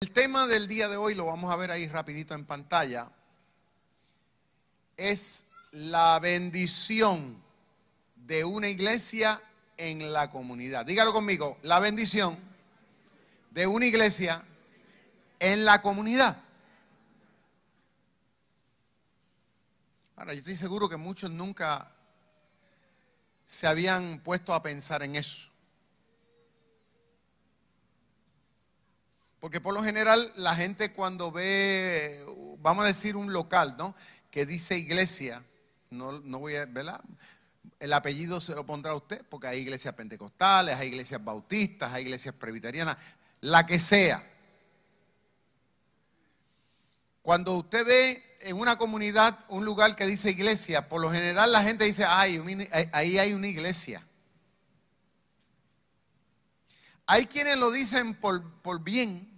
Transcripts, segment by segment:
El tema del día de hoy, lo vamos a ver ahí rapidito en pantalla, es la bendición de una iglesia en la comunidad. Dígalo conmigo, la bendición de una iglesia en la comunidad. Ahora, yo estoy seguro que muchos nunca se habían puesto a pensar en eso. Porque por lo general la gente cuando ve, vamos a decir un local, ¿no? Que dice iglesia, no, no voy a, ¿verdad? El apellido se lo pondrá usted, porque hay iglesias pentecostales, hay iglesias bautistas, hay iglesias presbiterianas, la que sea. Cuando usted ve en una comunidad un lugar que dice iglesia, por lo general la gente dice, ay, ahí hay una iglesia. Hay quienes lo dicen por, por bien,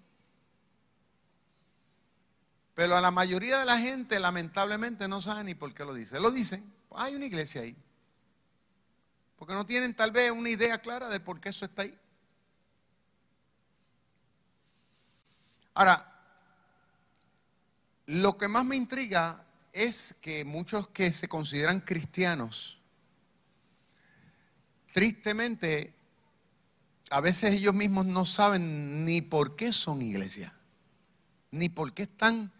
pero a la mayoría de la gente lamentablemente no sabe ni por qué lo dice. Lo dicen, hay una iglesia ahí. Porque no tienen tal vez una idea clara de por qué eso está ahí. Ahora, lo que más me intriga es que muchos que se consideran cristianos, tristemente, a veces ellos mismos no saben ni por qué son iglesia, ni por qué están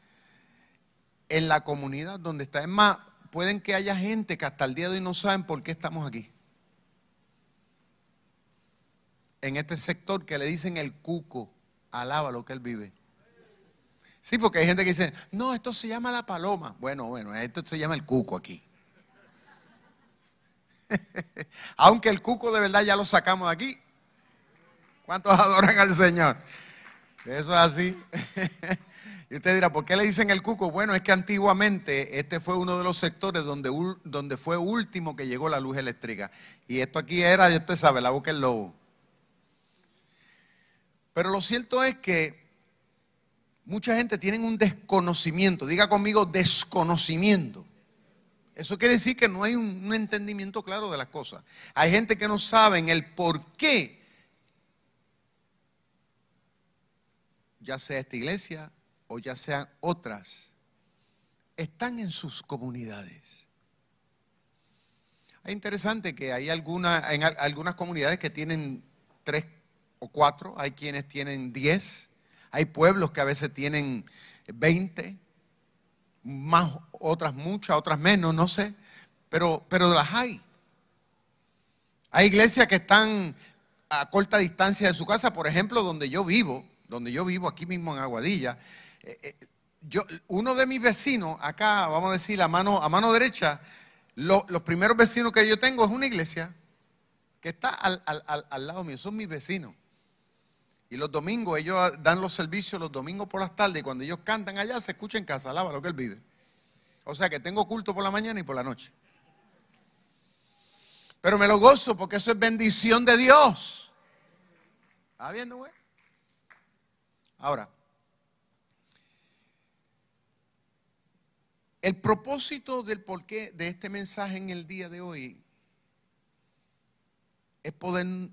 en la comunidad donde está. Es más, pueden que haya gente que hasta el día de hoy no saben por qué estamos aquí. En este sector que le dicen el cuco, alaba lo que él vive. Sí, porque hay gente que dice, no, esto se llama la paloma. Bueno, bueno, esto se llama el cuco aquí. Aunque el cuco de verdad ya lo sacamos de aquí. ¿Cuántos adoran al Señor? Eso es así. Y usted dirá, ¿por qué le dicen el cuco? Bueno, es que antiguamente este fue uno de los sectores donde, fue último que llegó la luz eléctrica. Y esto aquí era, ya usted sabe, la boca del lobo. Pero lo cierto es que mucha gente tiene un desconocimiento. Diga conmigo, desconocimiento. Eso quiere decir que no hay un, un entendimiento claro de las cosas. Hay gente que no sabe el por qué, ya sea esta iglesia, o ya sean otras, están en sus comunidades. Es interesante que hay alguna, en algunas comunidades que tienen tres o cuatro, hay quienes tienen diez, hay pueblos que a veces tienen veinte, más otras muchas, otras menos, no sé, pero, pero las hay. Hay iglesias que están a corta distancia de su casa, por ejemplo, donde yo vivo, donde yo vivo aquí mismo en Aguadilla, yo, uno de mis vecinos, acá, vamos a decir, a mano, a mano derecha, los primeros vecinos que yo tengo es una iglesia que está al, lado mío, son mis vecinos. Y los domingos ellos dan los servicios los domingos por las tardes y cuando ellos cantan allá se escucha en casa, alaba lo que él vive. O sea que tengo culto por la mañana y por la noche. Pero me lo gozo porque eso es bendición de Dios. ¿Está viendo, güey? Ahora, El propósito del porqué de este mensaje en el día de hoy es poder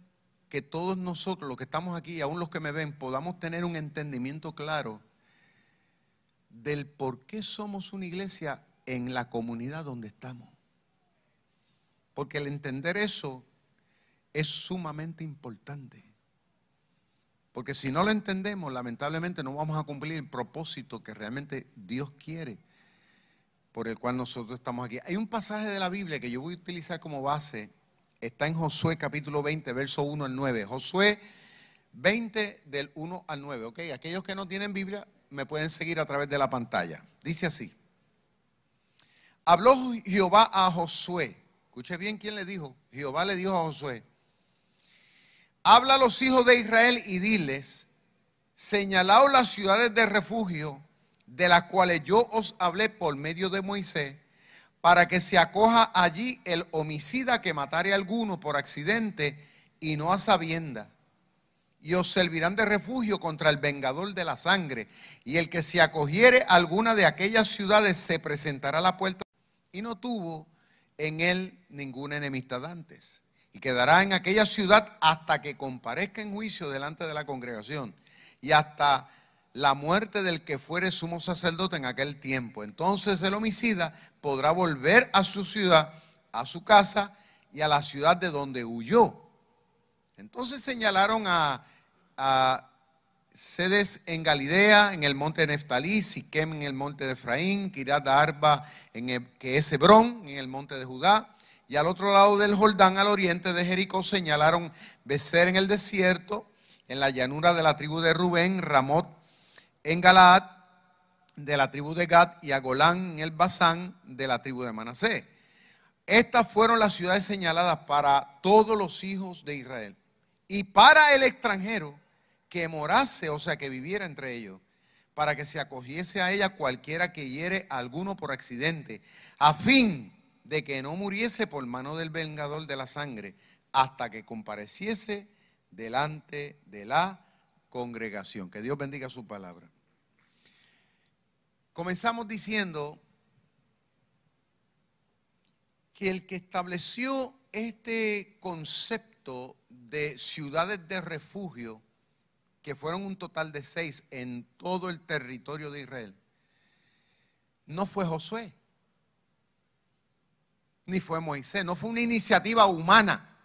que todos nosotros, los que estamos aquí, aún los que me ven, podamos tener un entendimiento claro del por qué somos una iglesia en la comunidad donde estamos. Porque el entender eso es sumamente importante. Porque si no lo entendemos, lamentablemente no vamos a cumplir el propósito que realmente Dios quiere por el cual nosotros estamos aquí. Hay un pasaje de la Biblia que yo voy a utilizar como base. Está en Josué capítulo 20, verso 1 al 9. Josué 20 del 1 al 9. ¿ok? Aquellos que no tienen Biblia me pueden seguir a través de la pantalla. Dice así. habló Jehová a Josué. Escuche bien quién le dijo. Jehová le dijo a Josué, habla a los hijos de Israel y diles, señalaos las ciudades de refugio de las cuales yo os hablé por medio de Moisés, para que se acoja allí el homicida que matare a alguno por accidente y no a sabienda. Y os servirán de refugio contra el vengador de la sangre. Y el que se acogiere a alguna de aquellas ciudades se presentará a la puerta y no tuvo en él ninguna enemistad antes. Y quedará en aquella ciudad hasta que comparezca en juicio delante de la congregación. Y hasta la muerte del que fuere sumo sacerdote en aquel tiempo. Entonces el homicida podrá volver a su ciudad, a su casa y a la ciudad de donde huyó. Entonces señalaron a, sedes en Galilea, en el monte Neftalí, Siquem en el monte de Efraín, Kirat Arba, en que es Hebrón, en el monte de Judá, y al otro lado del Jordán, al oriente de Jericó, señalaron Becer en el desierto, en la llanura de la tribu de Rubén, Ramot en Galaad de la tribu de Gad y a Golán en el Basán de la tribu de Manasés. Estas fueron las ciudades señaladas para todos los hijos de Israel y para el extranjero que morase, o sea, que viviera entre ellos, para que se acogiese a ella cualquiera que hiere alguno por accidente, a fin de que no muriese por mano del vengador de la sangre, hasta que compareciese delante de la congregación. Que Dios bendiga su palabra. Comenzamos diciendo que el que estableció este concepto de ciudades de refugio, que fueron un total de seis en todo el territorio de Israel, no fue Josué, ni fue Moisés, no fue una iniciativa humana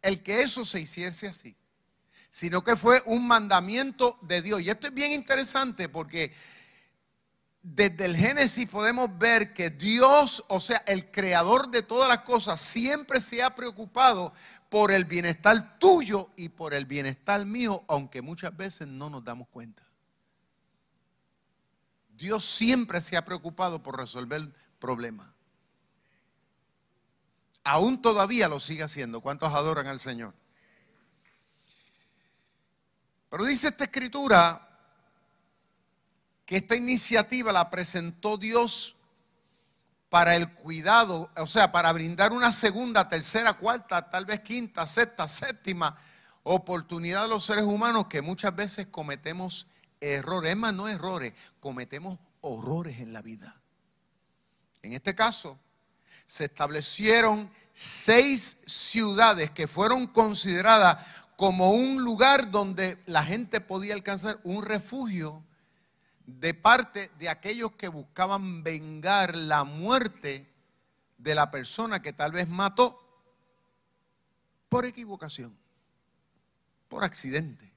el que eso se hiciese así, sino que fue un mandamiento de Dios. Y esto es bien interesante porque desde el Génesis podemos ver que Dios, o sea, el creador de todas las cosas, siempre se ha preocupado por el bienestar tuyo y por el bienestar mío, aunque muchas veces no nos damos cuenta. Dios siempre se ha preocupado por resolver problemas. Aún todavía lo sigue haciendo. ¿Cuántos adoran al Señor? Pero dice esta escritura que esta iniciativa la presentó Dios para el cuidado, o sea, para brindar una segunda, tercera, cuarta, tal vez quinta, sexta, séptima oportunidad a los seres humanos que muchas veces cometemos errores, es más, no errores, cometemos horrores en la vida. En este caso, se establecieron seis ciudades que fueron consideradas como un lugar donde la gente podía alcanzar un refugio de parte de aquellos que buscaban vengar la muerte de la persona que tal vez mató por equivocación, por accidente.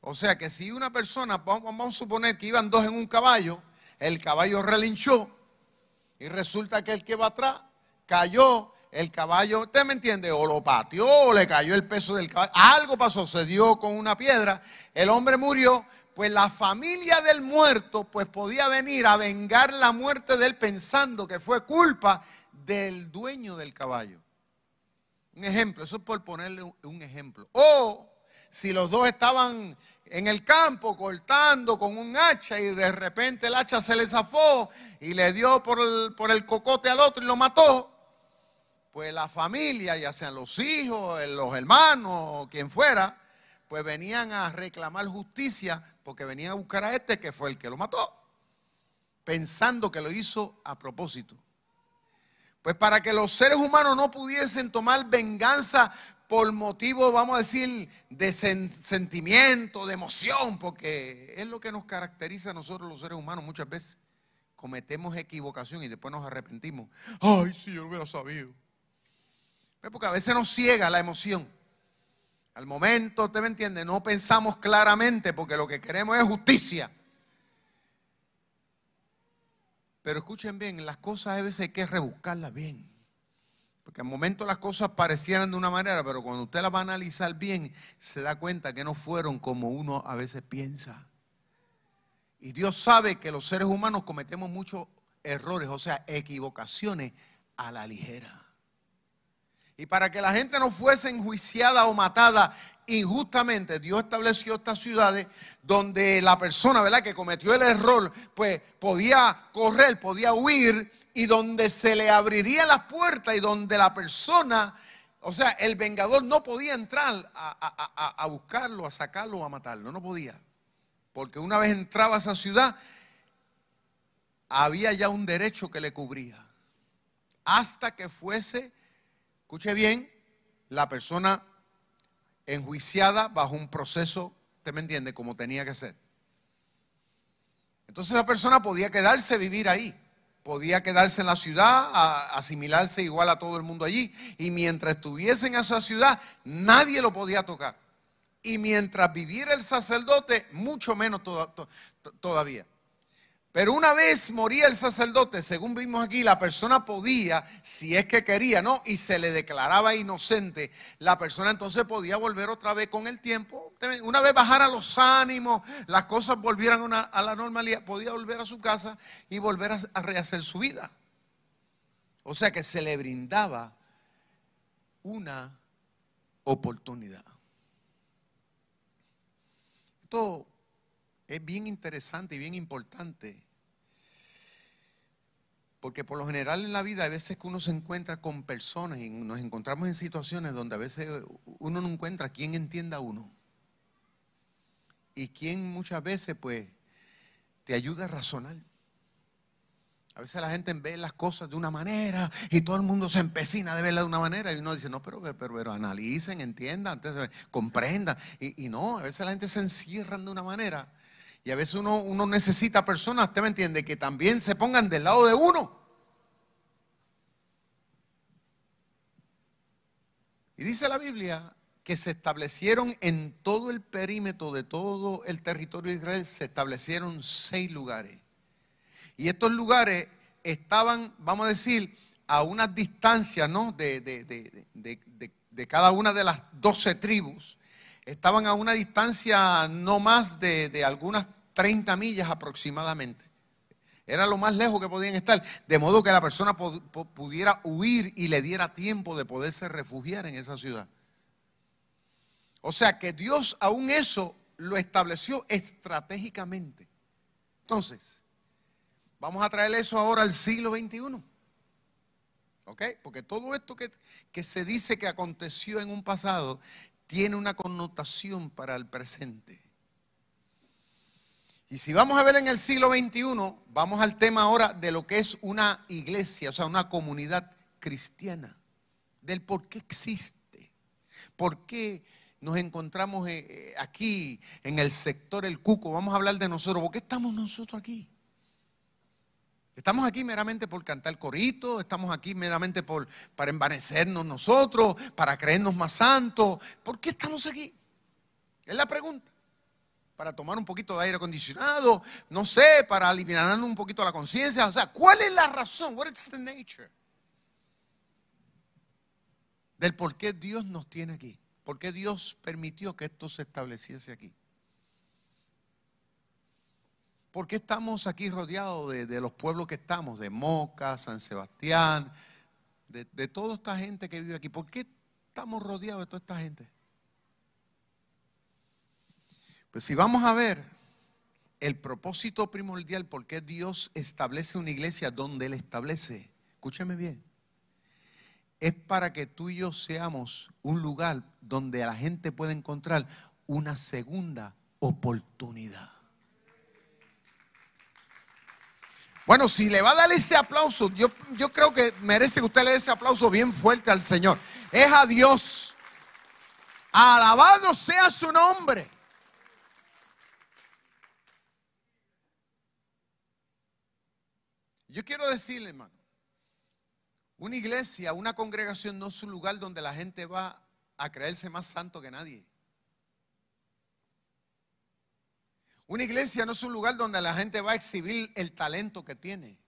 O sea que si una persona, vamos, a suponer que iban dos en un caballo, el caballo relinchó y resulta que el que va atrás cayó, el caballo, ¿usted me entiende? O lo pateó, o le cayó el peso del caballo, algo pasó, se dio con una piedra, el hombre murió pues la familia del muerto pues podía venir a vengar la muerte de él pensando que fue culpa del dueño del caballo. Un ejemplo, eso es por ponerle un ejemplo. O si los dos estaban en el campo cortando con un hacha y de repente el hacha se le zafó y le dio por el, por el cocote al otro y lo mató, pues la familia, ya sean los hijos, los hermanos quien fuera, pues venían a reclamar justicia porque venía a buscar a este que fue el que lo mató, pensando que lo hizo a propósito. Pues para que los seres humanos no pudiesen tomar venganza por motivo, vamos a decir, de sentimiento, de emoción, porque es lo que nos caracteriza a nosotros los seres humanos muchas veces. Cometemos equivocación y después nos arrepentimos. Ay, si yo lo hubiera sabido. Pues porque a veces nos ciega la emoción. Al momento, ¿usted me entiende? No pensamos claramente porque lo que queremos es justicia. Pero escuchen bien, las cosas a veces hay que rebuscarlas bien. Porque al momento las cosas parecieran de una manera, pero cuando usted las va a analizar bien, se da cuenta que no fueron como uno a veces piensa. Y Dios sabe que los seres humanos cometemos muchos errores, o sea, equivocaciones a la ligera. Y para que la gente no fuese enjuiciada o matada injustamente, Dios estableció estas ciudades donde la persona, ¿verdad?, que cometió el error, pues podía correr, podía huir y donde se le abriría la puerta y donde la persona, o sea, el vengador no podía entrar a, a buscarlo, a sacarlo o a matarlo, no podía. Porque una vez entraba a esa ciudad, había ya un derecho que le cubría. Hasta que fuese, escuche bien, la persona enjuiciada bajo un proceso, usted me entiende, como tenía que ser. Entonces esa persona podía quedarse vivir ahí, podía quedarse en la ciudad, asimilarse igual a todo el mundo allí, y mientras estuviese en esa ciudad, nadie lo podía tocar. Y mientras viviera el sacerdote, mucho menos todavía. Pero una vez moría el sacerdote, según vimos aquí, la persona podía, si es que quería, ¿no? Y se le declaraba inocente, la persona entonces podía volver otra vez con el tiempo. Una vez bajara los ánimos, las cosas volvieran a la normalidad, podía volver a su casa y volver a, a rehacer su vida. O sea que se le brindaba una oportunidad. Esto es bien interesante y bien importante. Porque por lo general en la vida hay veces que uno se encuentra con personas y nos encontramos en situaciones donde a veces uno no encuentra quien entienda a uno. Y quien muchas veces pues te ayuda a razonar. A veces la gente ve las cosas de una manera y todo el mundo se empecina de verla de una manera y uno dice, no, pero, pero, pero analicen, entiendan, comprendan. Y, y, no, a veces la gente se encierra de una manera y a veces uno, uno necesita personas, usted me entiende, que también se pongan del lado de uno. Y dice la Biblia que se establecieron en todo el perímetro de todo el territorio de Israel, se establecieron seis lugares. Y estos lugares estaban, vamos a decir, a una distancia ¿no? de, de cada una de las doce tribus estaban a una distancia no más de, algunas 30 millas aproximadamente. Era lo más lejos que podían estar, de modo que la persona pudiera huir y le diera tiempo de poderse refugiar en esa ciudad. O sea que Dios aún eso lo estableció estratégicamente. Entonces, vamos a traer eso ahora al siglo XXI. ¿Ok? Porque todo esto que, que se dice que aconteció en un pasado tiene una connotación para el presente. Y si vamos a ver en el siglo XXI, vamos al tema ahora de lo que es una iglesia, o sea, una comunidad cristiana, del por qué existe, por qué nos encontramos eh, eh, aquí en el sector El Cuco, vamos a hablar de nosotros, ¿por qué estamos nosotros aquí? Estamos aquí meramente por cantar corito, estamos aquí meramente por, para envanecernos nosotros, para creernos más santos. ¿Por qué estamos aquí? Es la pregunta. Para tomar un poquito de aire acondicionado, no sé, para aliviarnos un poquito la conciencia. O sea, ¿cuál es la razón? What is the nature? Del por qué Dios nos tiene aquí. ¿Por qué Dios permitió que esto se estableciese aquí? ¿Por qué estamos aquí rodeados de, los pueblos que estamos? De Moca, San Sebastián, de, de toda esta gente que vive aquí. ¿Por qué estamos rodeados de toda esta gente? Pues si vamos a ver el propósito primordial, por qué Dios establece una iglesia donde Él establece, escúcheme bien, es para que tú y yo seamos un lugar donde la gente pueda encontrar una segunda oportunidad. Bueno, si le va a dar ese aplauso, yo, yo creo que merece que usted le dé ese aplauso bien fuerte al Señor. Es a Dios. Alabado sea su nombre. Yo quiero decirle, hermano, una iglesia, una congregación no es un lugar donde la gente va a creerse más santo que nadie. Una iglesia no es un lugar donde la gente va a exhibir el talento que tiene.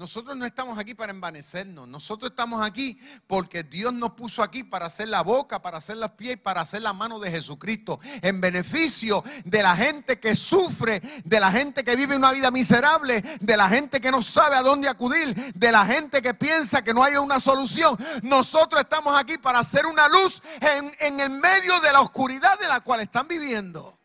Nosotros no estamos aquí para envanecernos. Nosotros estamos aquí porque Dios nos puso aquí para hacer la boca, para hacer los pies, para hacer la mano de Jesucristo. En beneficio de la gente que sufre, de la gente que vive una vida miserable, de la gente que no sabe a dónde acudir, de la gente que piensa que no hay una solución. Nosotros estamos aquí para hacer una luz en, en el medio de la oscuridad de la cual están viviendo.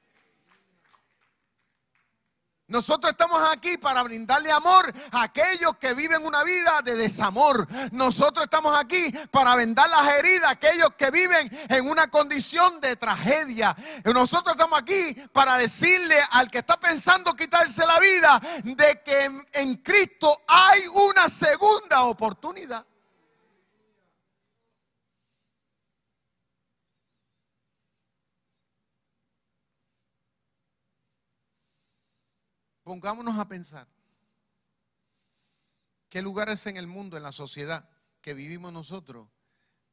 Nosotros estamos aquí para brindarle amor a aquellos que viven una vida de desamor. Nosotros estamos aquí para vendar las heridas a aquellos que viven en una condición de tragedia. Nosotros estamos aquí para decirle al que está pensando quitarse la vida de que en Cristo hay una segunda oportunidad. Pongámonos a pensar. ¿Qué lugares en el mundo, en la sociedad que vivimos nosotros,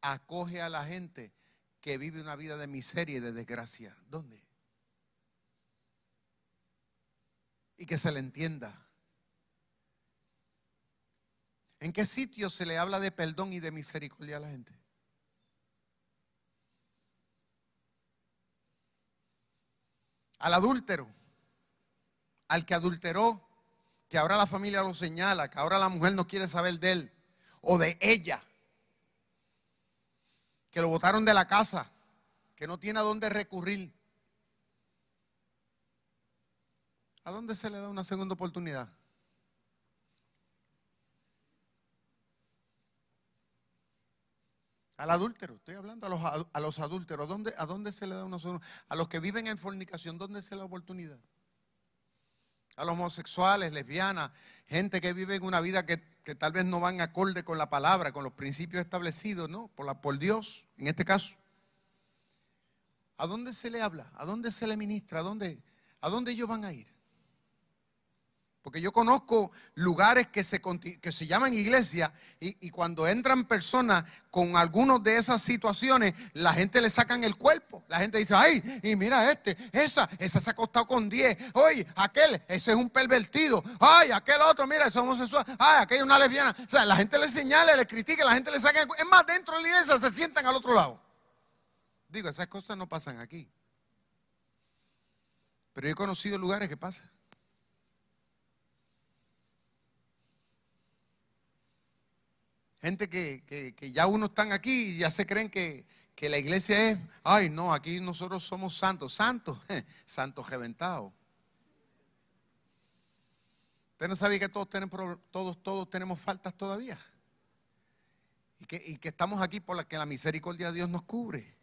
acoge a la gente que vive una vida de miseria y de desgracia? ¿Dónde? Y que se le entienda. ¿En qué sitio se le habla de perdón y de misericordia a la gente? Al adúltero al que adulteró, que ahora la familia lo señala, que ahora la mujer no quiere saber de él o de ella, que lo botaron de la casa, que no tiene a dónde recurrir. ¿A dónde se le da una segunda oportunidad? Al adúltero, estoy hablando a los, a los adúlteros. ¿Dónde, ¿A dónde se le da una segunda? A los que viven en fornicación, ¿dónde se le da oportunidad? A los homosexuales, lesbianas, gente que vive en una vida que, tal vez no van acorde con la palabra, con los principios establecidos, ¿no? Por, la, por Dios, en este caso. ¿A dónde se le habla? ¿A dónde se le ministra? ¿A dónde, a dónde ellos van a ir? Porque yo conozco lugares que se, que se llaman iglesia y, cuando entran personas con algunas de esas situaciones, la gente le sacan el cuerpo. La gente dice, ay, y mira este, esa, esa se ha acostado con 10. Oye, aquel, ese es un pervertido. Ay, aquel otro, mira, es homosexual. Ay, aquella es una lesbiana. O sea, la gente le señala, le critica, la gente le saca el cuerpo. Es más, dentro de la iglesia se sientan al otro lado. Digo, esas cosas no pasan aquí. Pero yo he conocido lugares que pasan. Gente que, ya uno están aquí y ya se creen que, la iglesia es, ay no, aquí nosotros somos santos, santos, santos reventados. ¿Usted no sabía que todos tenemos, todos, todos tenemos faltas todavía? Y que, y que estamos aquí por la que la misericordia de Dios nos cubre.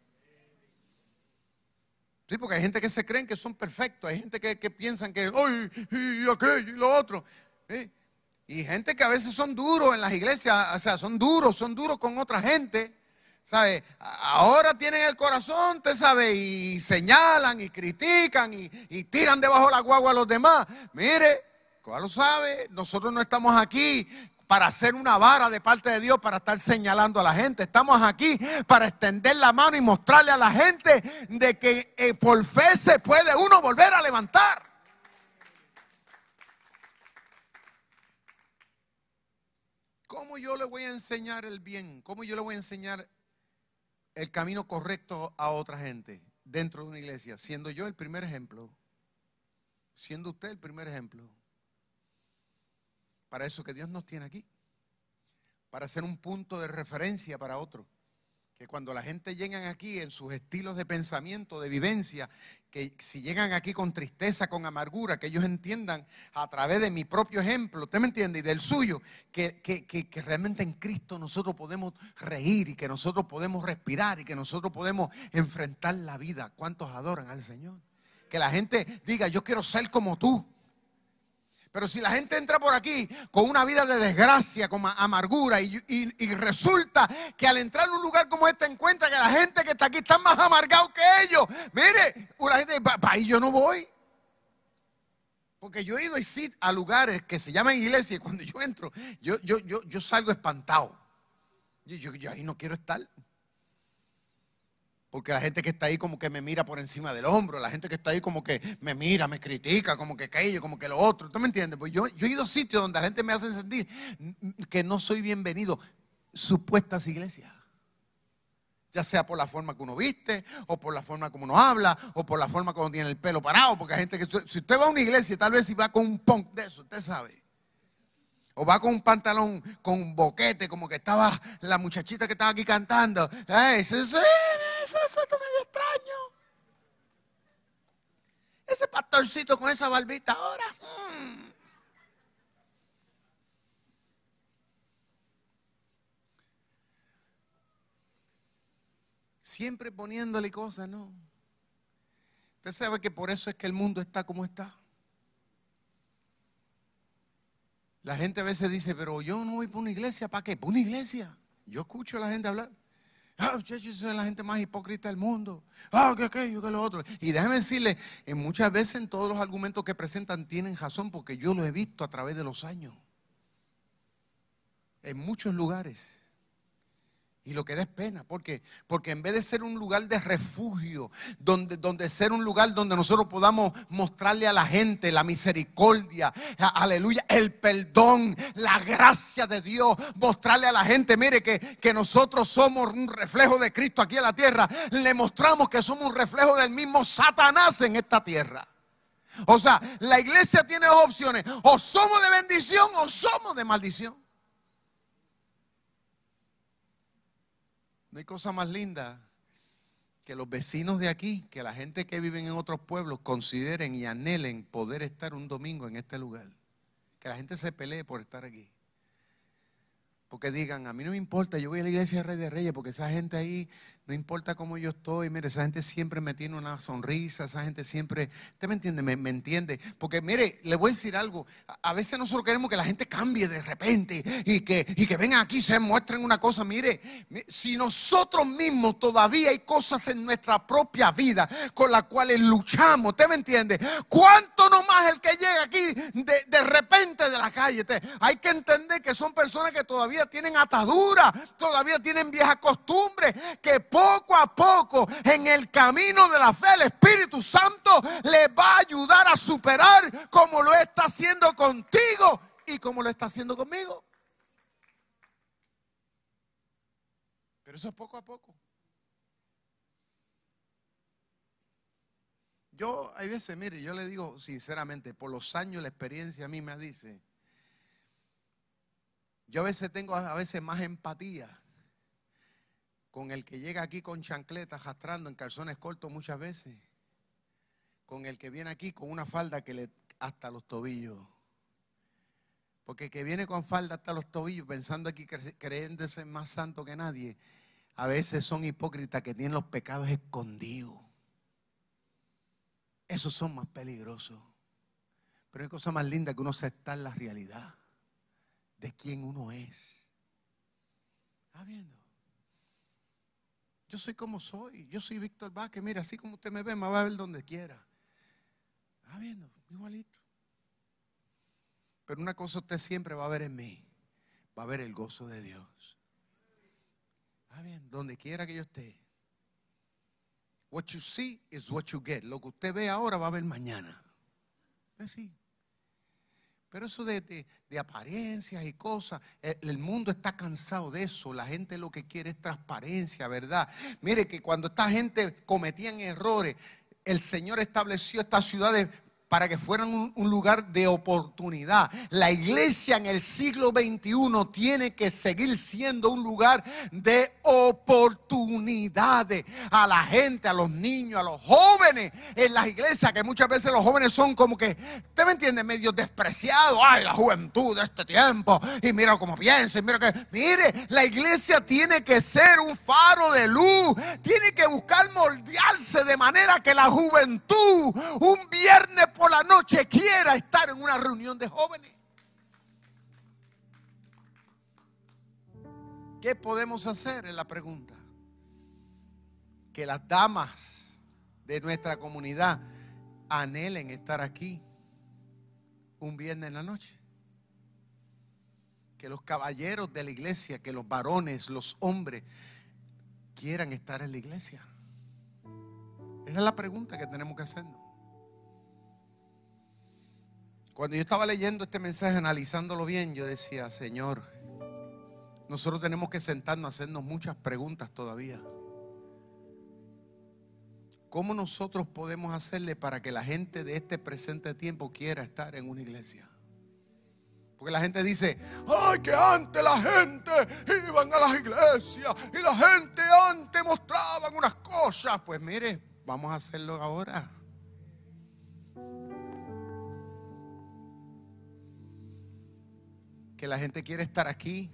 Sí, porque hay gente que se creen que son perfectos, hay gente que, que piensan que, ay, y aquello y lo otro. ¿eh? Y gente que a veces son duros en las iglesias, o sea, son duros, son duros con otra gente. ¿Sabe? Ahora tienen el corazón, te sabe, y señalan y critican y, tiran debajo la guagua a los demás. Mire, ¿cuál lo sabe? Nosotros no estamos aquí para hacer una vara de parte de Dios para estar señalando a la gente. Estamos aquí para extender la mano y mostrarle a la gente de que eh, por fe se puede uno volver a levantar. ¿Cómo yo le voy a enseñar el bien? ¿Cómo yo le voy a enseñar el camino correcto a otra gente dentro de una iglesia? Siendo yo el primer ejemplo. Siendo usted el primer ejemplo. Para eso que Dios nos tiene aquí. Para ser un punto de referencia para otro que cuando la gente llega aquí en sus estilos de pensamiento, de vivencia, que si llegan aquí con tristeza, con amargura, que ellos entiendan a través de mi propio ejemplo, ¿usted me entiende? Y del suyo, que, que, realmente en Cristo nosotros podemos reír y que nosotros podemos respirar y que nosotros podemos enfrentar la vida. ¿Cuántos adoran al Señor? Que la gente diga, yo quiero ser como tú. Pero si la gente entra por aquí con una vida de desgracia, con amargura, y, resulta que al entrar en un lugar como este encuentra que la gente que está aquí está más amargado que ellos, mire, la gente para ahí yo no voy. Porque yo he ido a lugares que se llaman iglesia y cuando yo entro, yo salgo espantado. Yo, yo, ahí no quiero estar. Porque la gente que está ahí como que me mira por encima del hombro, la gente que está ahí como que me mira, me critica, como que aquello, como que lo otro. ¿Tú me entiendes? Pues yo, yo he ido a sitios donde la gente me hace sentir que no soy bienvenido. Supuestas iglesias. Ya sea por la forma que uno viste, o por la forma como uno habla, o por la forma como tiene el pelo parado. Porque hay gente que, si usted va a una iglesia, tal vez si va con un punk de eso, usted sabe. O va con un pantalón con un boquete, como que estaba la muchachita que estaba aquí cantando. Eso, eso, eso, eso es medio extraño. Ese pastorcito con esa barbita ahora. Hmm. Siempre poniéndole cosas, ¿no? Usted sabe que por eso es que el mundo está como está. La gente a veces dice, pero yo no voy por una iglesia, ¿para qué? ¿Por una iglesia? Yo escucho a la gente hablar. Ah, yo soy la gente más hipócrita del mundo. Ah, que aquello, que lo otro. Y déjeme decirle, en muchas veces en todos los argumentos que presentan tienen razón porque yo lo he visto a través de los años. En muchos lugares. Y lo que da es pena, porque porque en vez de ser un lugar de refugio, donde, donde ser un lugar donde nosotros podamos mostrarle a la gente la misericordia, aleluya, el perdón, la gracia de Dios, mostrarle a la gente, mire que, que nosotros somos un reflejo de Cristo aquí en la tierra, le mostramos que somos un reflejo del mismo Satanás en esta tierra. O sea, la iglesia tiene dos opciones, o somos de bendición o somos de maldición. No hay cosa más linda que los vecinos de aquí, que la gente que vive en otros pueblos consideren y anhelen poder estar un domingo en este lugar. Que la gente se pelee por estar aquí. Porque digan, a mí no me importa, yo voy a la iglesia de Rey de Reyes, porque esa gente ahí no importa cómo yo estoy, mire, esa gente siempre me tiene una sonrisa, esa gente siempre, ¿usted me entiende? Me, entiende. Porque mire, le voy a decir algo, a, veces nosotros queremos que la gente cambie de repente y que, y que vengan aquí y se muestren una cosa. Mire, si nosotros mismos todavía hay cosas en nuestra propia vida con las cuales luchamos, ¿usted me entiende? ¿Cuánto nomás el que llega aquí de, repente de la calle? hay que entender que son personas que todavía tienen ataduras, todavía tienen viejas costumbres, que poco a poco en el camino de la fe el Espíritu Santo le va a ayudar a superar como lo está haciendo contigo y como lo está haciendo conmigo. Pero eso es poco a poco. Yo hay veces, mire, yo le digo sinceramente, por los años la experiencia a mí me dice, yo a veces tengo a veces más empatía con el que llega aquí con chancletas, arrastrando en calzones cortos muchas veces, con el que viene aquí con una falda que le hasta los tobillos. Porque el que viene con falda hasta los tobillos, pensando aquí creyéndose más santo que nadie, a veces son hipócritas que tienen los pecados escondidos. Esos son más peligrosos. Pero hay cosa más linda que uno aceptar la realidad de quién uno es. ¿Está viendo? Yo soy como soy. Yo soy Víctor Vázquez. Mira, así como usted me ve, me va a ver donde quiera. Ah, viendo, igualito. Pero una cosa usted siempre va a ver en mí. Va a ver el gozo de Dios. Ah, bien, donde quiera que yo esté. What you see is what you get. Lo que usted ve ahora va a ver mañana. Es así. Pero eso de, apariencias y cosas, el, el, mundo está cansado de eso. La gente lo que quiere es transparencia, ¿verdad? Mire que cuando esta gente cometían errores, el Señor estableció estas ciudades para que fueran un, lugar de oportunidad. La iglesia en el siglo XXI tiene que seguir siendo un lugar de oportunidades a la gente, a los niños, a los jóvenes en las iglesias, que muchas veces los jóvenes son como que, ¿usted me entiende? Medio despreciados. Ay, la juventud de este tiempo. Y mira cómo piensa, y mira que, mire, la iglesia tiene que ser un faro de luz, tiene que buscar moldearse de manera que la juventud, un viernes por la noche quiera estar en una reunión de jóvenes. ¿Qué podemos hacer? Es la pregunta. Que las damas de nuestra comunidad anhelen estar aquí un viernes en la noche. Que los caballeros de la iglesia, que los varones, los hombres, quieran estar en la iglesia. Esa es la pregunta que tenemos que hacernos. Cuando yo estaba leyendo este mensaje, analizándolo bien, yo decía, Señor, nosotros tenemos que sentarnos a hacernos muchas preguntas todavía. ¿Cómo nosotros podemos hacerle para que la gente de este presente tiempo quiera estar en una iglesia? Porque la gente dice, ay, que antes la gente iban a las iglesias y la gente antes mostraban unas cosas. Pues mire, vamos a hacerlo ahora. Que la gente quiere estar aquí,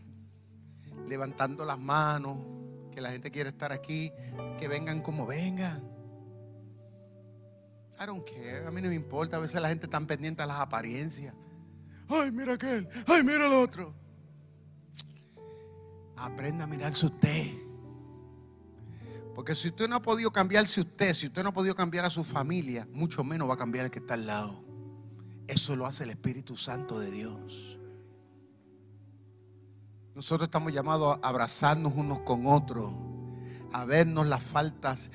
levantando las manos, que la gente quiere estar aquí, que vengan como vengan. I don't care. A mí no me importa. A veces la gente está pendiente a las apariencias. Ay, mira aquel. Ay, mira el otro. Aprenda a mirarse usted. Porque si usted no ha podido cambiarse usted, si usted no ha podido cambiar a su familia, mucho menos va a cambiar el que está al lado. Eso lo hace el Espíritu Santo de Dios. Nosotros estamos llamados a abrazarnos unos con otros, a vernos las faltas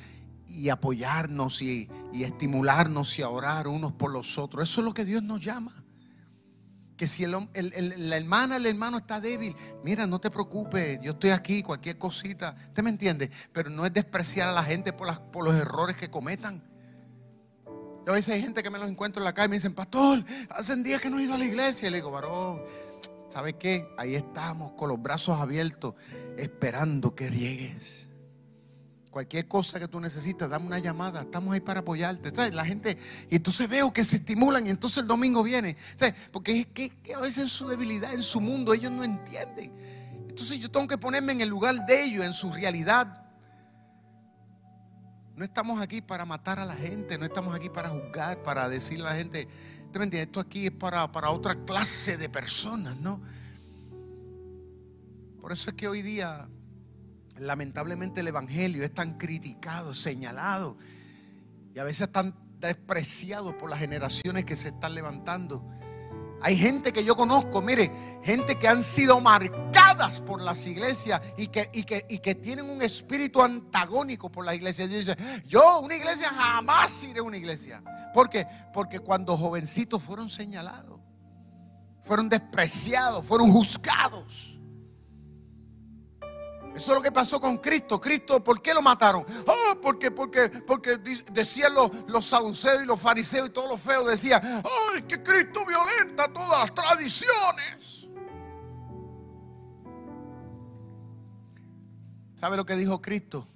y apoyarnos y, estimularnos y a orar unos por los otros. Eso es lo que Dios nos llama. Que si la hermana, el hermano está débil, mira, no te preocupes, yo estoy aquí, cualquier cosita, ¿usted me entiende? Pero no es despreciar a la gente por, por los errores que cometan. Yo a veces hay gente que me los encuentro en la calle y me dicen, pastor, hacen días que no he ido a la iglesia. Y le digo, varón, ¿sabe qué? Ahí estamos con los brazos abiertos, esperando que llegues. Cualquier cosa que tú necesitas, dame una llamada. Estamos ahí para apoyarte. La gente, y entonces veo que se estimulan y entonces el domingo viene. Porque es que, a veces en su debilidad, en su mundo, ellos no entienden. Entonces yo tengo que ponerme en el lugar de ellos, en su realidad. No estamos aquí para matar a la gente, no estamos aquí para juzgar, para decirle a la gente, Esto aquí es para, para otra clase de personas, ¿no? Por eso es que hoy día lamentablemente el Evangelio es tan criticado, señalado y a veces tan despreciado por las generaciones que se están levantando. Hay gente que yo conozco, mire, gente que han sido marcadas por las iglesias y que, y que, y que tienen un espíritu antagónico por las iglesias. Yo, yo una iglesia jamás iré a una iglesia. ¿Por qué? Porque cuando jovencitos fueron señalados, fueron despreciados, fueron juzgados. Eso es lo que pasó con Cristo. Cristo, ¿por qué lo mataron? Oh, porque, porque, porque decían los, los saduceos y los fariseos y todos los feos decían, ay, que Cristo violenta todas las tradiciones. ¿Sabe lo que dijo Cristo?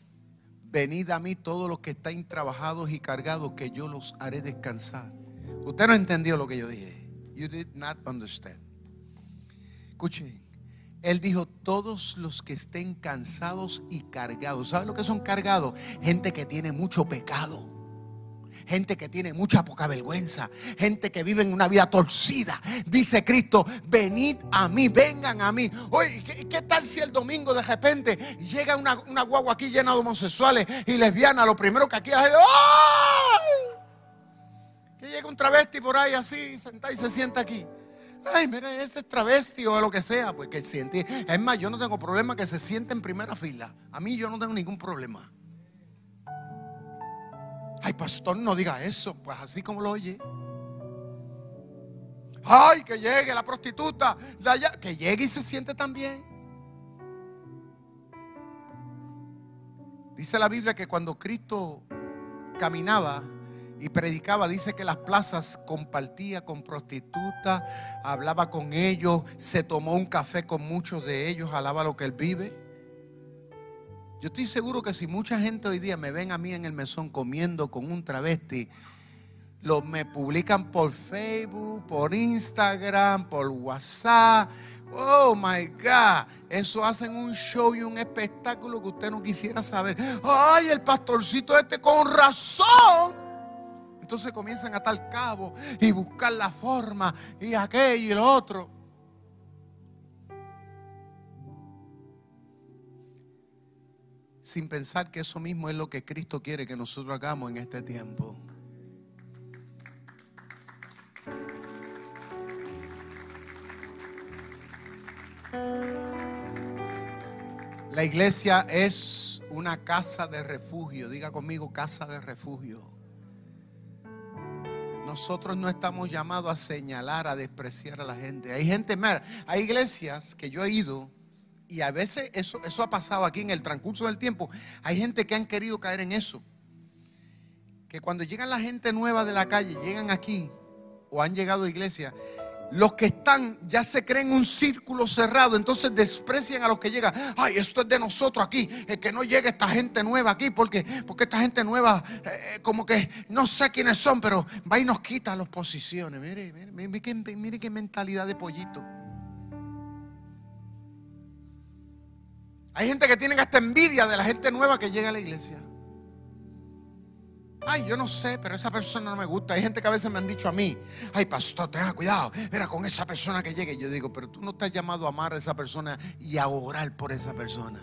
Venid a mí todos los que están trabajados y cargados, que yo los haré descansar. Usted no entendió lo que yo dije. You did not understand. Escuchen. Él dijo, todos los que estén cansados y cargados. ¿Saben lo que son cargados? Gente que tiene mucho pecado. Gente que tiene mucha poca vergüenza. Gente que vive en una vida torcida. Dice Cristo, venid a mí, vengan a mí. ¿qué, tal si el domingo de repente llega una, guagua aquí llena de homosexuales y lesbianas? Lo primero que aquí hace, ¡ay! Que llega un travesti por ahí así, sentado y se sienta aquí. Ay, mira, ese es travesti o lo que sea, pues que siente. Es más, yo no tengo problema que se siente en primera fila. A mí yo no tengo ningún problema. Ay, pastor, no diga eso. Pues así como lo oye. Ay, que llegue la prostituta que llegue y se siente también. Dice la Biblia que cuando Cristo caminaba, y predicaba, dice que las plazas compartía con prostitutas, hablaba con ellos, se tomó un café con muchos de ellos, alaba lo que él vive. Yo estoy seguro que si mucha gente hoy día me ven a mí en el mesón comiendo con un travesti, lo me publican por Facebook, por Instagram, por WhatsApp. Oh my God, eso hacen un show y un espectáculo que usted no quisiera saber. Ay, el pastorcito este con razón entonces comienzan a tal cabo y buscar la forma y aquello y lo otro. Sin pensar que eso mismo es lo que Cristo quiere que nosotros hagamos en este tiempo. La iglesia es una casa de refugio. Diga conmigo, casa de refugio. Nosotros no estamos llamados a señalar, a despreciar a la gente. Hay gente, mira, hay iglesias que yo he ido y a veces eso, eso ha pasado aquí en el transcurso del tiempo. Hay gente que han querido caer en eso. Que cuando llegan la gente nueva de la calle, llegan aquí o han llegado a iglesia, los que están ya se creen un círculo cerrado, entonces desprecian a los que llegan. Ay, esto es de nosotros aquí, el que no llegue esta gente nueva aquí, porque, porque esta gente nueva, eh, eh, como que no sé quiénes son, pero va y nos quita las posiciones. Mire, mire, mire, qué, mentalidad de pollito. Hay gente que tiene hasta envidia de la gente nueva que llega a la iglesia. Ay, yo no sé, pero esa persona no me gusta. Hay gente que a veces me han dicho a mí, ay, pastor, tenga cuidado, mira con esa persona que llegue. Yo digo, pero tú no estás llamado a amar a esa persona y a orar por esa persona.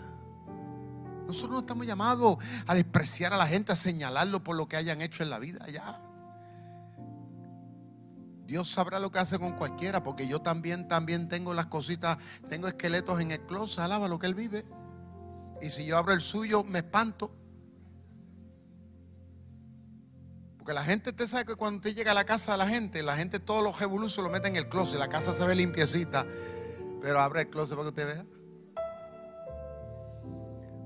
Nosotros no estamos llamados a despreciar a la gente, a señalarlo por lo que hayan hecho en la vida. Ya. Dios sabrá lo que hace con cualquiera, porque yo también, también tengo las cositas, tengo esqueletos en el closet, alaba lo que él vive. Y si yo abro el suyo, me espanto. Porque la gente, usted sabe que cuando usted llega a la casa de la gente, la gente todos los revoluciones lo mete en el closet. La casa se ve limpiecita, pero abre el closet para que usted vea.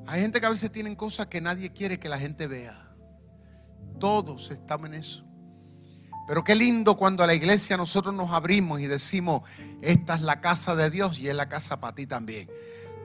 Hay gente que a veces tienen cosas que nadie quiere que la gente vea. Todos estamos en eso. Pero qué lindo cuando a la iglesia nosotros nos abrimos y decimos, esta es la casa de Dios y es la casa para ti también.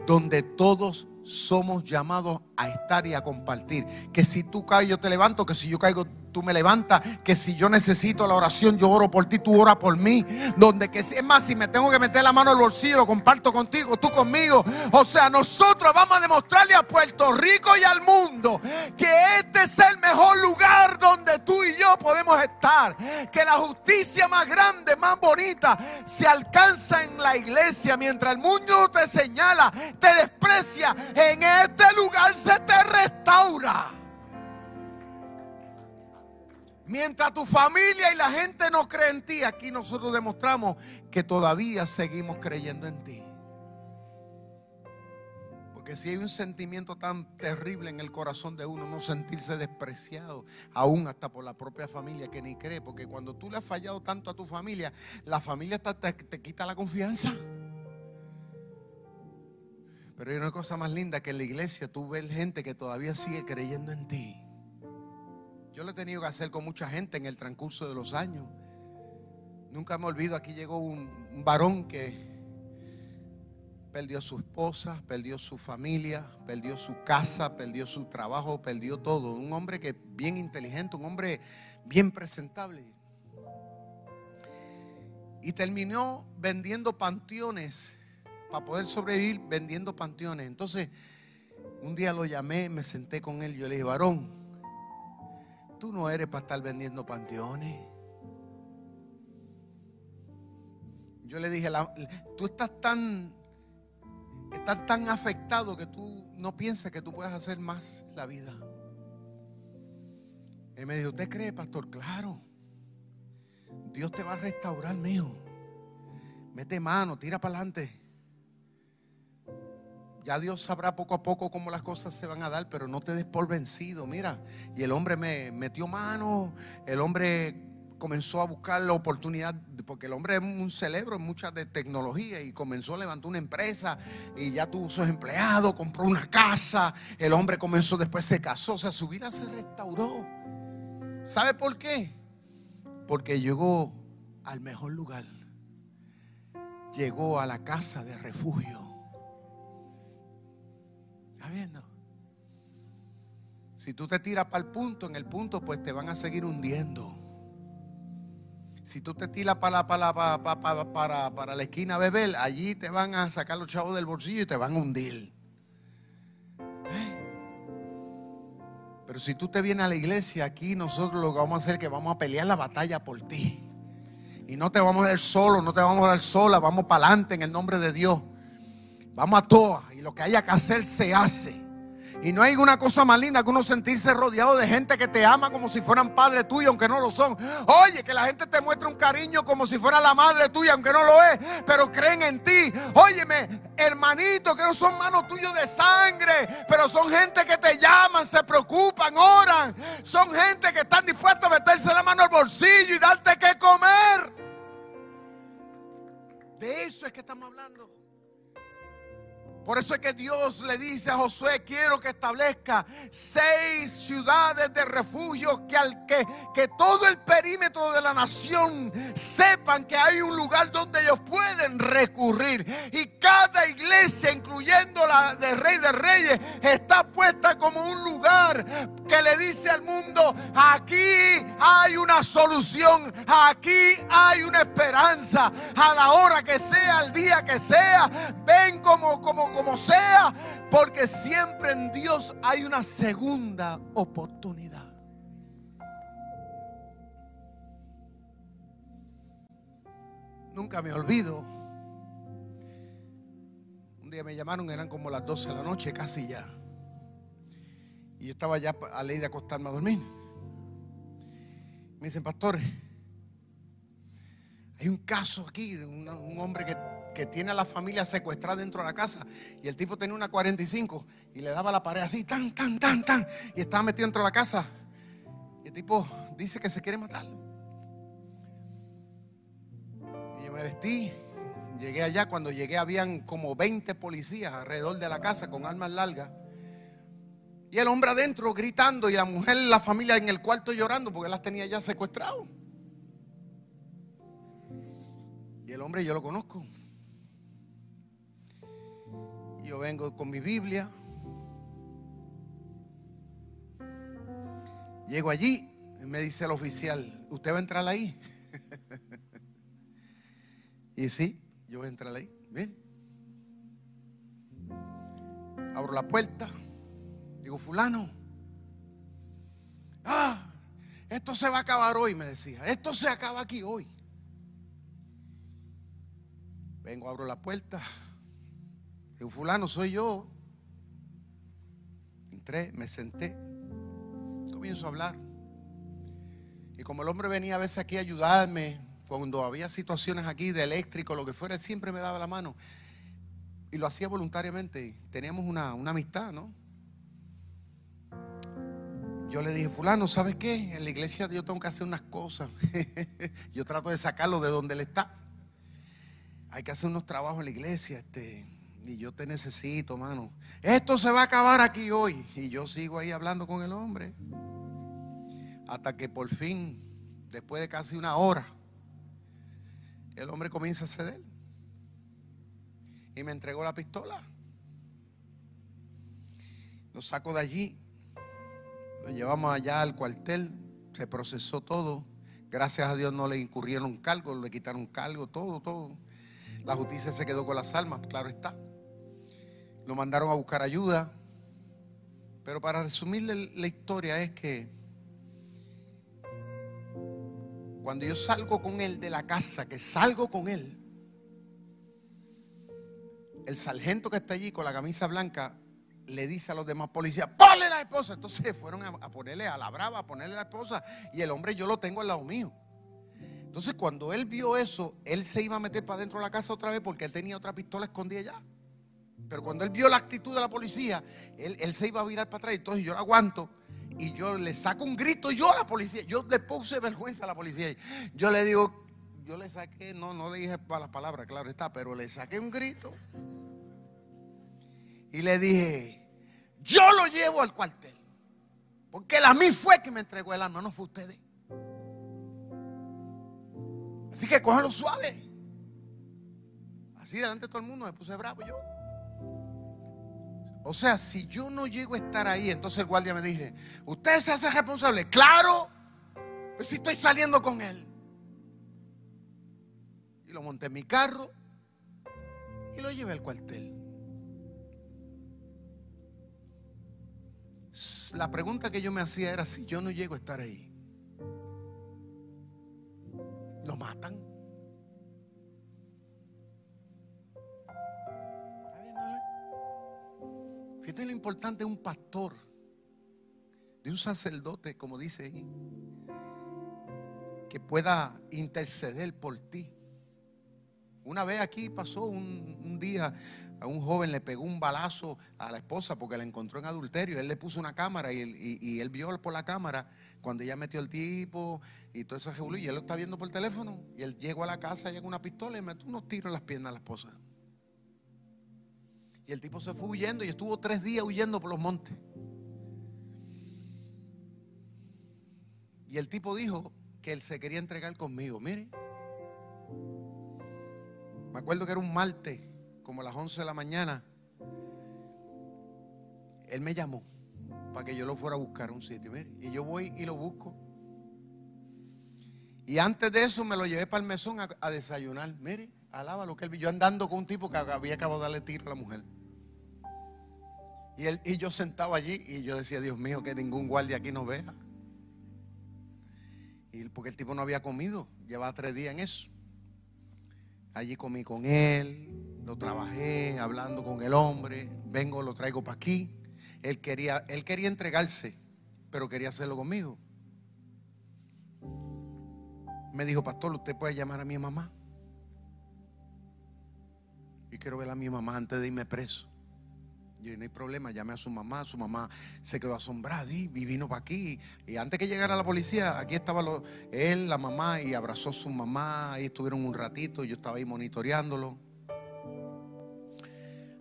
Donde todos somos llamados a estar y a compartir. Que si tú caes, yo te levanto, que si yo caigo, tú me levantas, que si yo necesito la oración, yo oro por ti, tú oras por mí. Donde que es más, si me tengo que meter la mano al bolsillo, lo comparto contigo, tú conmigo. O sea, nosotros vamos a demostrarle a Puerto Rico y al mundo que este es el mejor lugar donde tú y yo podemos estar. Que la justicia más grande, más bonita, se alcanza en la iglesia. Mientras el mundo te señala, te desprecia, en este lugar se te restaura. Mientras tu familia y la gente no cree en ti, aquí nosotros demostramos que todavía seguimos creyendo en ti. Porque si hay un sentimiento tan terrible en el corazón de uno, no sentirse despreciado, aún hasta por la propia familia que ni cree, porque cuando tú le has fallado tanto a tu familia, la familia te, te quita la confianza. Pero hay una cosa más linda que en la iglesia tú ves gente que todavía sigue creyendo en ti. Yo lo he tenido que hacer con mucha gente en el transcurso de los años. Nunca me olvido, aquí llegó un, varón que perdió su esposa, perdió su familia, perdió su casa, perdió su trabajo, perdió todo. Un hombre que bien inteligente, un hombre bien presentable. Y terminó vendiendo panteones para poder sobrevivir vendiendo panteones. Entonces, un día lo llamé, me senté con él, yo le dije, varón, tú no eres para estar vendiendo panteones. Yo le dije, tú estás tan, estás tan afectado que tú no piensas que tú puedes hacer más la vida. Él me dijo, ¿usted cree, pastor? Claro. Dios te va a restaurar, mío. Mete mano, tira para adelante ya Dios sabrá poco a poco cómo las cosas se van a dar, pero no te des por vencido. Mira, y el hombre me metió mano, el hombre comenzó a buscar la oportunidad, porque el hombre es un cerebro en muchas de tecnología y comenzó a levantar una empresa y ya tuvo sus empleados, compró una casa, el hombre comenzó, después se casó, o sea, su vida se restauró. ¿Sabe por qué? Porque llegó al mejor lugar, llegó a la casa de refugio viendo? Si tú te tiras para el punto, en el punto pues te van a seguir hundiendo. Si tú te tiras para, para, para, para, para la esquina a beber, allí te van a sacar los chavos del bolsillo y te van a hundir. ¿Eh? Pero si tú te vienes a la iglesia, aquí nosotros lo que vamos a hacer es que vamos a pelear la batalla por ti. Y no te vamos a dar solo, no te vamos a dar sola, vamos para adelante en el nombre de Dios. Vamos a todas lo que haya que hacer se hace. Y no hay una cosa más linda que uno sentirse rodeado de gente que te ama como si fueran padre tuyo, aunque no lo son. Oye, que la gente te muestra un cariño como si fuera la madre tuya, aunque no lo es, pero creen en ti. Óyeme, hermanito, que no son manos tuyos de sangre, pero son gente que te llaman, se preocupan, oran. Son gente que están dispuestos a meterse la mano al bolsillo y darte que comer. De eso es que estamos hablando. Por eso es que Dios le dice a Josué, quiero que establezca seis ciudades de refugio que al que, que todo el perímetro de la nación sepan que hay un lugar donde ellos pueden recurrir. Y cada iglesia, incluyendo la de Rey de Reyes, está puesta como un lugar que le dice al mundo, aquí hay una solución, aquí hay una esperanza. A la hora que sea, al día que sea, ven como, como como sea, porque siempre en Dios hay una segunda oportunidad. Nunca me olvido. Un día me llamaron, eran como las 12 de la noche, casi ya. Y yo estaba ya a ley de acostarme a dormir. Me dicen, pastor, hay un caso aquí de un hombre que que tiene a la familia secuestrada dentro de la casa. Y el tipo tenía una 45 y le daba la pared así, tan, tan, tan, tan. Y estaba metido dentro de la casa. Y el tipo dice que se quiere matar. Y yo me vestí. Llegué allá. Cuando llegué habían como 20 policías alrededor de la casa con armas largas. Y el hombre adentro gritando y la mujer, la familia en el cuarto llorando porque las tenía ya secuestrado. Y el hombre yo lo conozco yo vengo con mi Biblia. Llego allí y me dice el oficial, ¿usted va a entrar ahí? y sí, yo voy a entrar ahí. Bien. Abro la puerta. Digo, fulano. Ah, esto se va a acabar hoy, me decía. Esto se acaba aquí hoy. Vengo, abro la puerta un fulano soy yo. Entré, me senté, comienzo a hablar. Y como el hombre venía a veces aquí a ayudarme, cuando había situaciones aquí de eléctrico, lo que fuera, él siempre me daba la mano. Y lo hacía voluntariamente. Teníamos una, una amistad, ¿no? Yo le dije, fulano, ¿sabes qué? En la iglesia yo tengo que hacer unas cosas. yo trato de sacarlo de donde él está. Hay que hacer unos trabajos en la iglesia. Este, y yo te necesito, mano. Esto se va a acabar aquí hoy. Y yo sigo ahí hablando con el hombre. Hasta que por fin, después de casi una hora, el hombre comienza a ceder. Y me entregó la pistola. Lo saco de allí. Lo llevamos allá al cuartel. Se procesó todo. Gracias a Dios no le incurrieron cargos, le quitaron cargo, todo, todo. La justicia se quedó con las almas, claro está. Lo mandaron a buscar ayuda. Pero para resumirle la historia es que cuando yo salgo con él de la casa, que salgo con él, el sargento que está allí con la camisa blanca le dice a los demás policías, ponle la esposa. Entonces fueron a, ponerle a la brava, a ponerle la esposa. Y el hombre yo lo tengo al lado mío. Entonces cuando él vio eso, él se iba a meter para dentro de la casa otra vez porque él tenía otra pistola escondida allá. Pero cuando él vio la actitud de la policía, él, se iba a virar para atrás. Entonces yo lo aguanto y yo le saco un grito. Yo a la policía, yo le puse vergüenza a la policía. Yo le digo, yo le saqué, no, no le dije para las palabras, claro está, pero le saqué un grito. Y le dije, yo lo llevo al cuartel. Porque él a mí fue que me entregó el arma, no fue ustedes. Así que cógelo suave. Así delante de todo el mundo me puse bravo yo. O sea, si yo no llego a estar ahí, entonces el guardia me dice, ¿usted se hace responsable? Claro, pues si estoy saliendo con él. Y lo monté en mi carro y lo llevé al cuartel. La pregunta que yo me hacía era si yo no llego a estar ahí, ¿lo matan? Fíjate lo importante de un pastor, de un sacerdote, como dice ahí, que pueda interceder por ti. Una vez aquí pasó un, día, a un joven le pegó un balazo a la esposa porque la encontró en adulterio. Él le puso una cámara y, él vio por la cámara cuando ella metió el tipo y todo ese y él lo está viendo por teléfono. Y él llegó a la casa, llega una pistola y metió unos tiros en las piernas a la esposa. Y el tipo se fue huyendo y estuvo tres días huyendo por los montes. Y el tipo dijo que él se quería entregar conmigo. Mire, me acuerdo que era un martes, como a las 11 de la mañana. Él me llamó para que yo lo fuera a buscar a un sitio. Mire, y yo voy y lo busco. Y antes de eso me lo llevé para el mesón a, desayunar. Mire, alaba lo que él vio. Yo andando con un tipo que había acabado de darle tiro a la mujer. Y, él, y yo sentado allí y yo decía, Dios mío, que ningún guardia aquí nos vea. Y porque el tipo no había comido, llevaba tres días en eso. Allí comí con él, lo trabajé, hablando con el hombre, vengo, lo traigo para aquí. Él quería, él quería entregarse, pero quería hacerlo conmigo. Me dijo, pastor, usted puede llamar a mi mamá. Y quiero ver a mi mamá antes de irme preso. Yo no hay problema, llamé a su mamá, su mamá se quedó asombrada y vino para aquí. Y antes que llegara la policía, aquí estaba él, la mamá, y abrazó a su mamá, ahí estuvieron un ratito, yo estaba ahí monitoreándolo.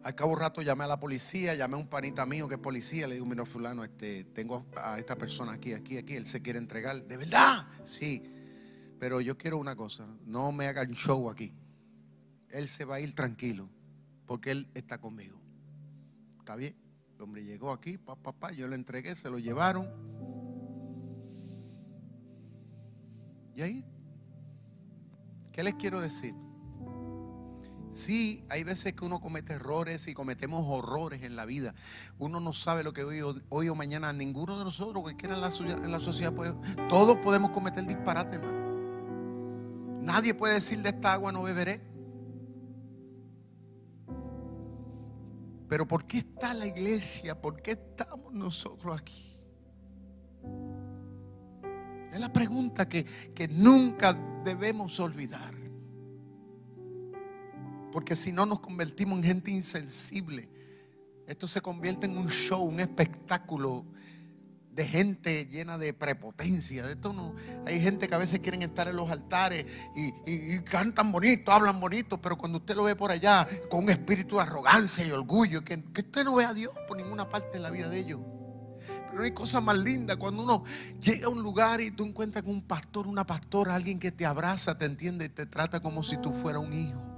Al cabo de rato llamé a la policía, llamé a un panita mío que es policía, le digo, mira fulano, este, tengo a esta persona aquí, aquí, aquí, él se quiere entregar. ¿De verdad? Sí. Pero yo quiero una cosa, no me hagan show aquí. Él se va a ir tranquilo, porque él está conmigo bien. El hombre llegó aquí, papá, papá, yo le entregué, se lo llevaron. Y ahí, ¿qué les quiero decir? Sí, hay veces que uno comete errores y cometemos horrores en la vida. Uno no sabe lo que hoy, o mañana ninguno de nosotros, cualquiera en la, en la sociedad, todos podemos cometer disparate, hermano. Nadie puede decir de esta agua no beberé. Pero ¿por qué está la iglesia? ¿Por qué estamos nosotros aquí? Es la pregunta que, que nunca debemos olvidar. Porque si no nos convertimos en gente insensible, esto se convierte en un show, un espectáculo de gente llena de prepotencia. De esto no, hay gente que a veces quieren estar en los altares y, cantan bonito, hablan bonito, pero cuando usted lo ve por allá con un espíritu de arrogancia y orgullo, que, que usted no ve a Dios por ninguna parte en la vida de ellos. Pero no hay cosa más linda cuando uno llega a un lugar y tú encuentras con un pastor, una pastora, alguien que te abraza, te entiende y te trata como si tú fueras un hijo.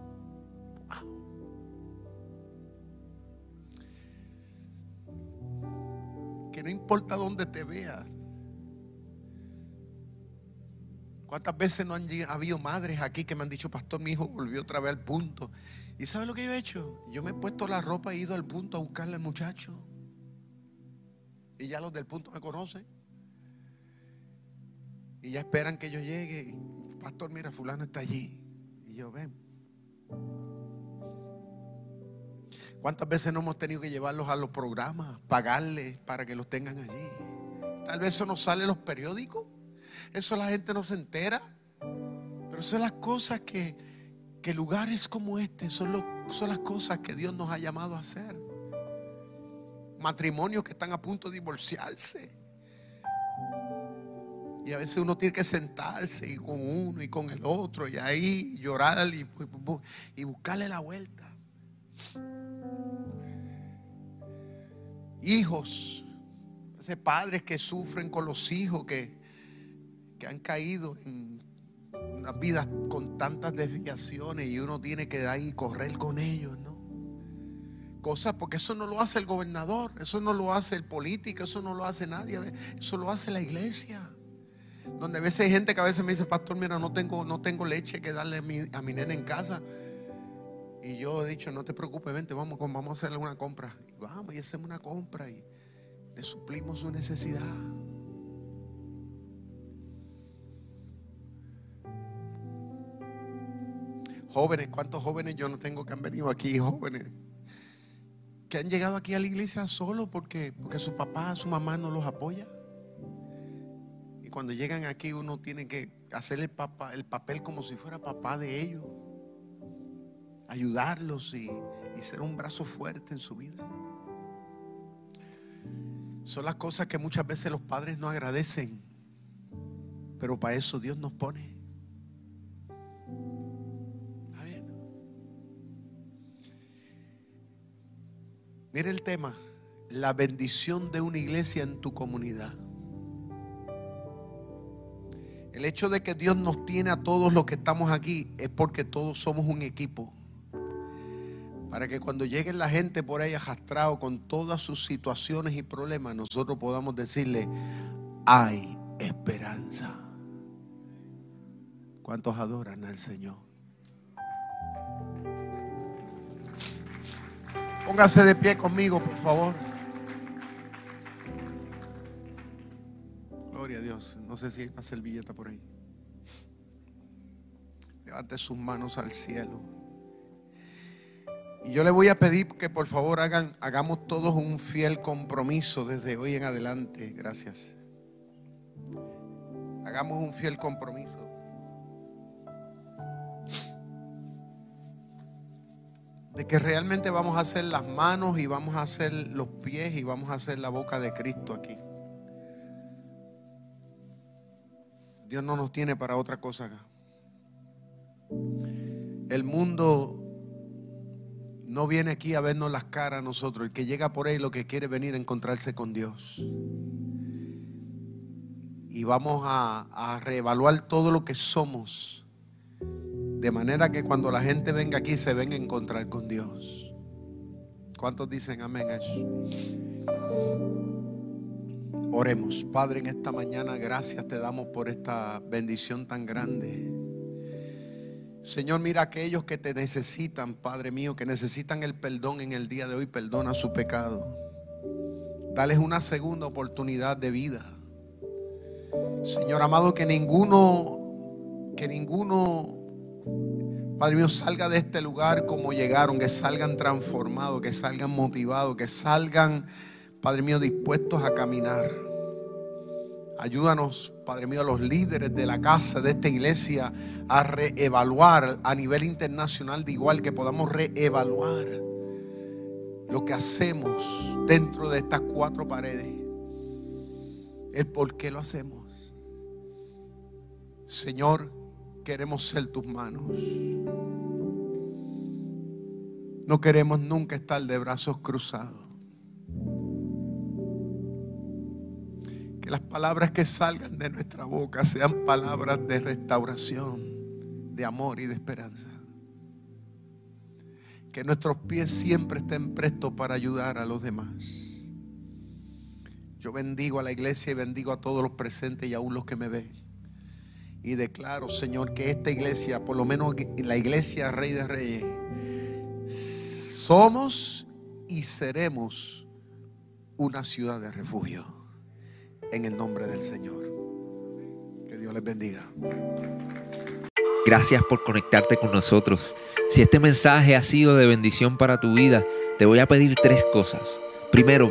No importa dónde te veas. ¿Cuántas veces no han habido madres aquí que me han dicho, pastor, mi hijo volvió otra vez al punto? ¿Y sabe lo que yo he hecho? Yo me he puesto la ropa e he ido al punto a buscarle al muchacho. Y ya los del punto me conocen. Y ya esperan que yo llegue. Pastor, mira, fulano está allí. Y yo, ven. ¿Cuántas veces no hemos tenido que llevarlos a los programas, pagarles para que los tengan allí? Tal vez eso no sale en los periódicos, eso la gente no se entera, pero son las cosas que, que lugares como este son, son las cosas que Dios nos ha llamado a hacer. Matrimonios que están a punto de divorciarse. Y a veces uno tiene que sentarse y con uno y con el otro y ahí llorar y, y buscarle la vuelta hijos, ese padres que sufren con los hijos que, que han caído en una vida con tantas desviaciones y uno tiene que ahí correr con ellos, ¿no? Cosas, porque eso no lo hace el gobernador, eso no lo hace el político, eso no lo hace nadie, eso lo hace la iglesia. Donde a veces hay gente que a veces me dice, pastor, mira, no tengo, no tengo leche que darle a mi, a mi nena en casa. Y yo he dicho, no te preocupes, vente, vamos, vamos a hacerle una compra. Y vamos y hacemos una compra y le suplimos su necesidad. Jóvenes, ¿cuántos jóvenes yo no tengo que han venido aquí? Jóvenes que han llegado aquí a la iglesia solo porque, porque su papá, su mamá no los apoya. Y cuando llegan aquí uno tiene que hacerle papá, el papel como si fuera papá de ellos. Ayudarlos y, y ser un brazo fuerte en su vida. Son las cosas que muchas veces los padres no agradecen. Pero para eso Dios nos pone. Mire el tema, la bendición de una iglesia en tu comunidad. El hecho de que Dios nos tiene a todos los que estamos aquí es porque todos somos un equipo. Para que cuando llegue la gente por ahí arrastrado con todas sus situaciones y problemas, nosotros podamos decirle, hay esperanza. ¿Cuántos adoran al Señor? Póngase de pie conmigo, por favor. Gloria a Dios. No sé si hay una servilleta por ahí. Levante sus manos al cielo. Y yo le voy a pedir que por favor hagan, hagamos todos un fiel compromiso desde hoy en adelante. Gracias. Hagamos un fiel compromiso. de que realmente vamos a hacer las manos y vamos a hacer los pies y vamos a hacer la boca de Cristo aquí. Dios no nos tiene para otra cosa acá. El mundo no viene aquí a vernos las caras a nosotros. El que llega por ahí lo que quiere venir a encontrarse con Dios. Y vamos a, a reevaluar todo lo que somos de manera que cuando la gente venga aquí se venga a encontrar con Dios. ¿Cuántos dicen amén a eso? Oremos. Padre, en esta mañana gracias te damos por esta bendición tan grande. Señor, mira aquellos que te necesitan, Padre mío, que necesitan el perdón en el día de hoy, perdona su pecado. Dales una segunda oportunidad de vida. Señor amado, que ninguno, que ninguno Padre mío, salga de este lugar como llegaron, que salgan transformados, que salgan motivados, que salgan, Padre mío, dispuestos a caminar. Ayúdanos, Padre mío, a los líderes de la casa, de esta iglesia, a reevaluar a nivel internacional de igual, que podamos reevaluar lo que hacemos dentro de estas cuatro paredes. El por qué lo hacemos. Señor, queremos ser tus manos. No queremos nunca estar de brazos cruzados. Las palabras que salgan de nuestra boca sean palabras de restauración, de amor y de esperanza. Que nuestros pies siempre estén prestos para ayudar a los demás. Yo bendigo a la iglesia y bendigo a todos los presentes y aún los que me ven. Y declaro, Señor, que esta iglesia, por lo menos la iglesia Rey de Reyes, somos y seremos una ciudad de refugio. En el nombre del Señor. Que Dios les bendiga. Gracias por conectarte con nosotros. Si este mensaje ha sido de bendición para tu vida, te voy a pedir tres cosas. Primero,